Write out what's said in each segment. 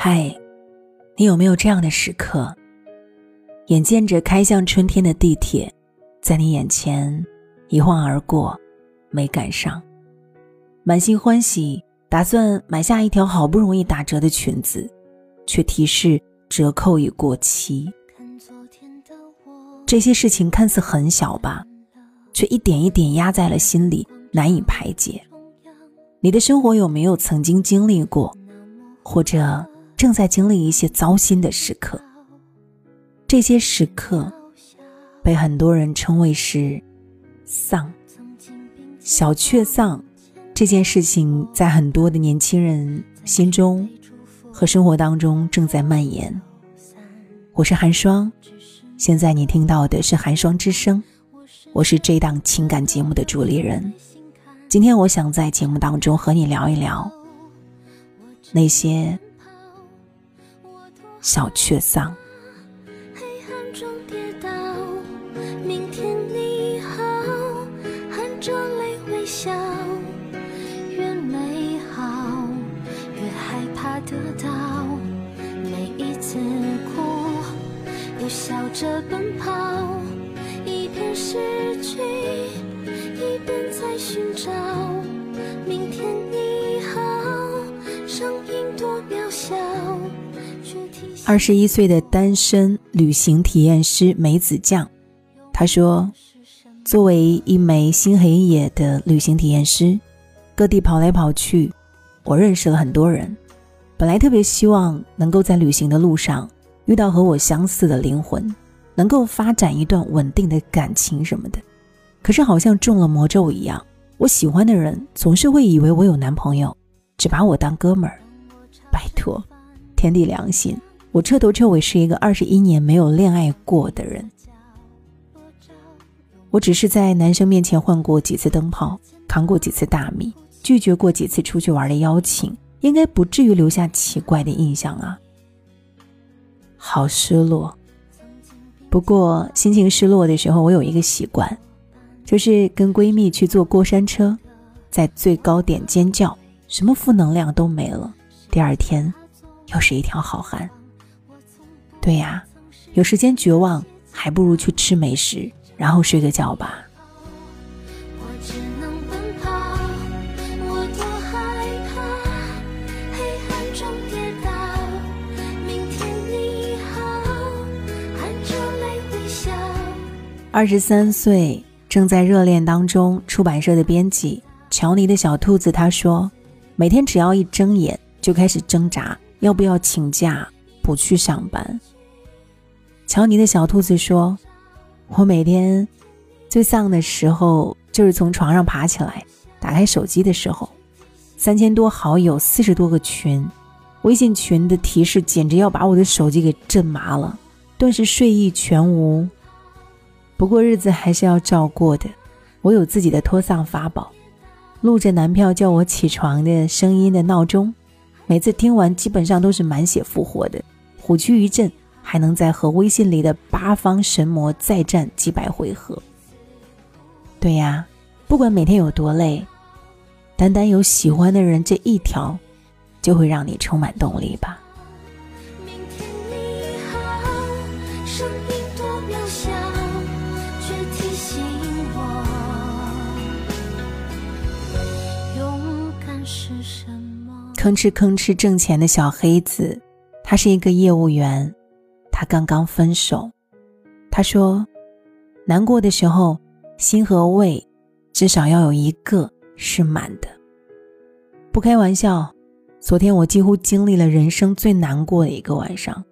嗨，你有没有这样的时刻？眼见着开向春天的地铁，在你眼前一晃而过，没赶上，满心欢喜，打算买下一条好不容易打折的裙子，却提示折扣已过期。这些事情看似很小吧，却一点一点压在了心里，难以排解。你的生活有没有曾经经历过，或者正在经历一些糟心的时刻？这些时刻被很多人称为是“丧”。小确丧这件事情，在很多的年轻人心中和生活当中正在蔓延。我是寒霜，现在你听到的是寒霜之声，我是这档情感节目的主理人。今天我想在节目当中和你聊一聊那些小确丧。二十一岁的单身旅行体验师梅子酱，他说：“作为一枚心黑野的旅行体验师，各地跑来跑去，我认识了很多人。本来特别希望能够在旅行的路上遇到和我相似的灵魂，能够发展一段稳定的感情什么的。”可是好像中了魔咒一样，我喜欢的人总是会以为我有男朋友，只把我当哥们儿。拜托，天地良心，我彻头彻尾是一个二十一年没有恋爱过的人。我只是在男生面前换过几次灯泡，扛过几次大米，拒绝过几次出去玩的邀请，应该不至于留下奇怪的印象啊。好失落。不过心情失落的时候，我有一个习惯。就是跟闺蜜去坐过山车，在最高点尖叫，什么负能量都没了。第二天，又是一条好汉。对呀，有时间绝望，还不如去吃美食，然后睡个觉吧。二十三岁。正在热恋当中，出版社的编辑乔尼的小兔子他说：“每天只要一睁眼，就开始挣扎要不要请假不去上班。”乔尼的小兔子说：“我每天最丧的时候，就是从床上爬起来，打开手机的时候，三千多好友，四十多个群，微信群的提示简直要把我的手机给震麻了，顿时睡意全无。”不过日子还是要照过的，我有自己的拖丧法宝，录着男票叫我起床的声音的闹钟，每次听完基本上都是满血复活的，虎躯一震，还能再和微信里的八方神魔再战几百回合。对呀，不管每天有多累，单单有喜欢的人这一条，就会让你充满动力吧。吭哧吭哧挣钱的小黑子，他是一个业务员，他刚刚分手。他说：“难过的时候，心和胃至少要有一个是满的。”不开玩笑，昨天我几乎经历了人生最难过的一个晚上。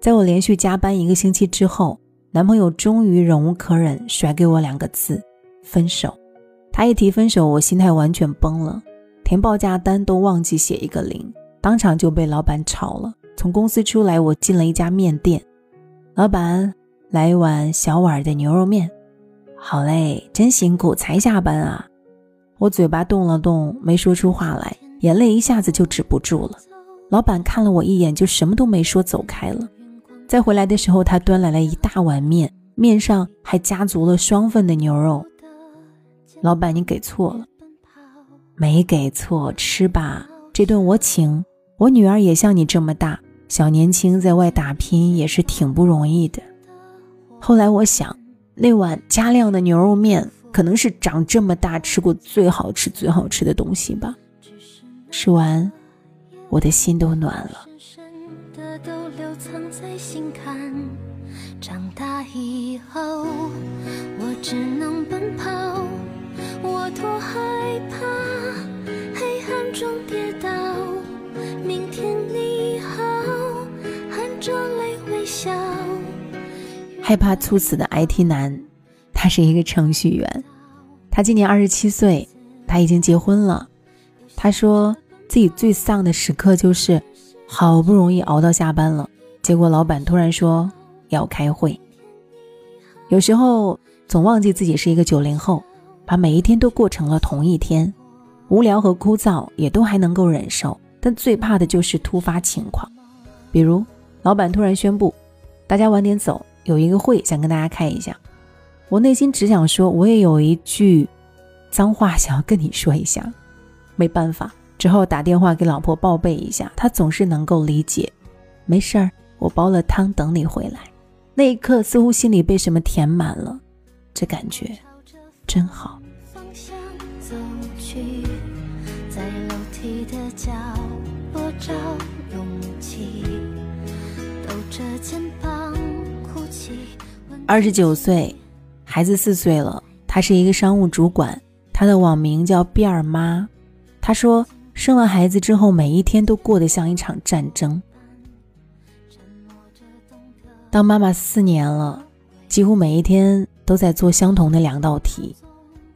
在我连续加班一个星期之后，男朋友终于忍无可忍，甩给我两个字：分手。他一提分手，我心态完全崩了。填报价单都忘记写一个零，当场就被老板炒了。从公司出来，我进了一家面店，老板来一碗小碗的牛肉面。好嘞，真辛苦才下班啊！我嘴巴动了动，没说出话来，眼泪一下子就止不住了。老板看了我一眼，就什么都没说，走开了。再回来的时候，他端来了一大碗面，面上还加足了双份的牛肉。老板，你给错了。没给错，吃吧，这顿我请，我女儿也像你这么大，小年轻在外打拼也是挺不容易的。后来我想，那碗加量的牛肉面可能是长这么大吃过最好吃、最好吃的东西吧。吃完，我的心都暖了。长大以后，我只能奔跑。我多害怕黑暗中害怕猝死的 IT 男，他是一个程序员。他今年二十七岁，他已经结婚了。他说自己最丧的时刻就是，好不容易熬到下班了，结果老板突然说要开会。有时候总忘记自己是一个九零后，把每一天都过成了同一天，无聊和枯燥也都还能够忍受，但最怕的就是突发情况，比如老板突然宣布大家晚点走。有一个会想跟大家开一下，我内心只想说，我也有一句脏话想要跟你说一下，没办法，只好打电话给老婆报备一下，她总是能够理解。没事儿，我煲了汤等你回来。那一刻，似乎心里被什么填满了，这感觉真好。二十九岁，孩子四岁了。他是一个商务主管，他的网名叫“辫儿妈”。他说，生完孩子之后，每一天都过得像一场战争。当妈妈四年了，几乎每一天都在做相同的两道题。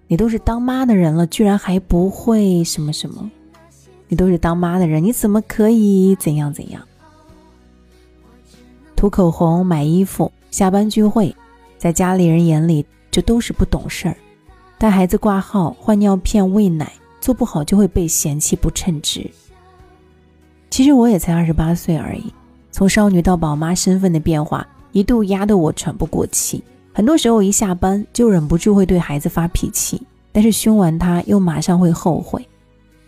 你都是当妈的人了，居然还不会什么什么？你都是当妈的人，你怎么可以怎样怎样？涂口红、买衣服、下班聚会。在家里人眼里，这都是不懂事儿。带孩子挂号、换尿片、喂奶，做不好就会被嫌弃不称职。其实我也才二十八岁而已，从少女到宝妈身份的变化，一度压得我喘不过气。很多时候一下班就忍不住会对孩子发脾气，但是凶完他又马上会后悔。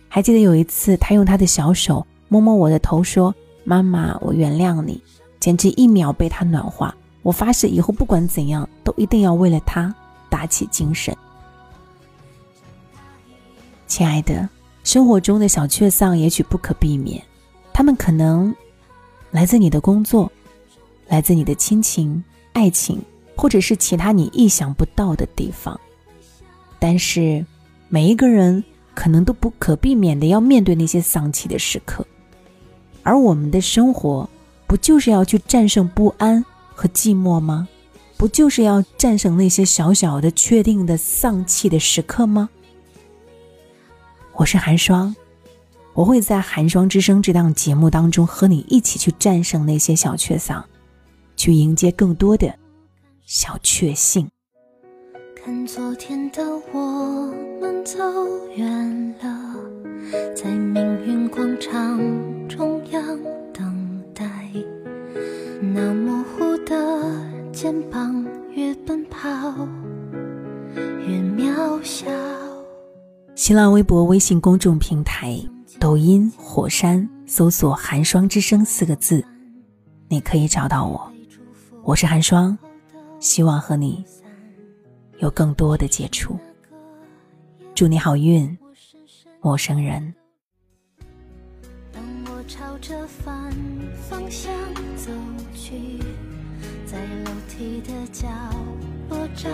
还记得有一次，他用他的小手摸摸我的头，说：“妈妈，我原谅你。”简直一秒被他暖化。我发誓，以后不管怎样，都一定要为了他打起精神。亲爱的，生活中的小确丧也许不可避免，他们可能来自你的工作，来自你的亲情、爱情，或者是其他你意想不到的地方。但是，每一个人可能都不可避免的要面对那些丧气的时刻，而我们的生活，不就是要去战胜不安？和寂寞吗？不就是要战胜那些小小的、确定的丧气的时刻吗？我是寒霜，我会在《寒霜之声》这档节目当中和你一起去战胜那些小确丧，去迎接更多的小确幸。看昨天的我们走远了，在命运广场中央新浪微博、微信公众平台、抖音、火山搜索“寒霜之声”四个字，你可以找到我。我是寒霜，希望和你有更多的接触。祝你好运，陌生人。当我朝着反方向走去。在楼梯的角落找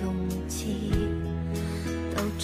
勇气，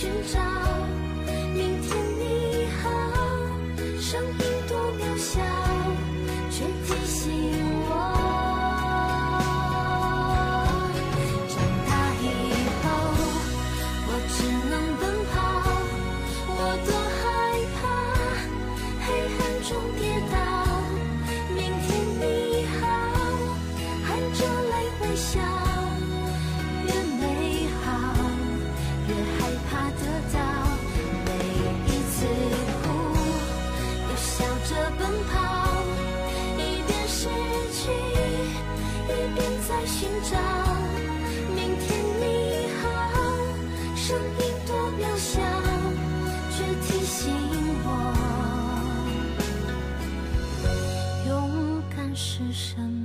寻找。明天你好声音多渺小却提醒我勇敢是什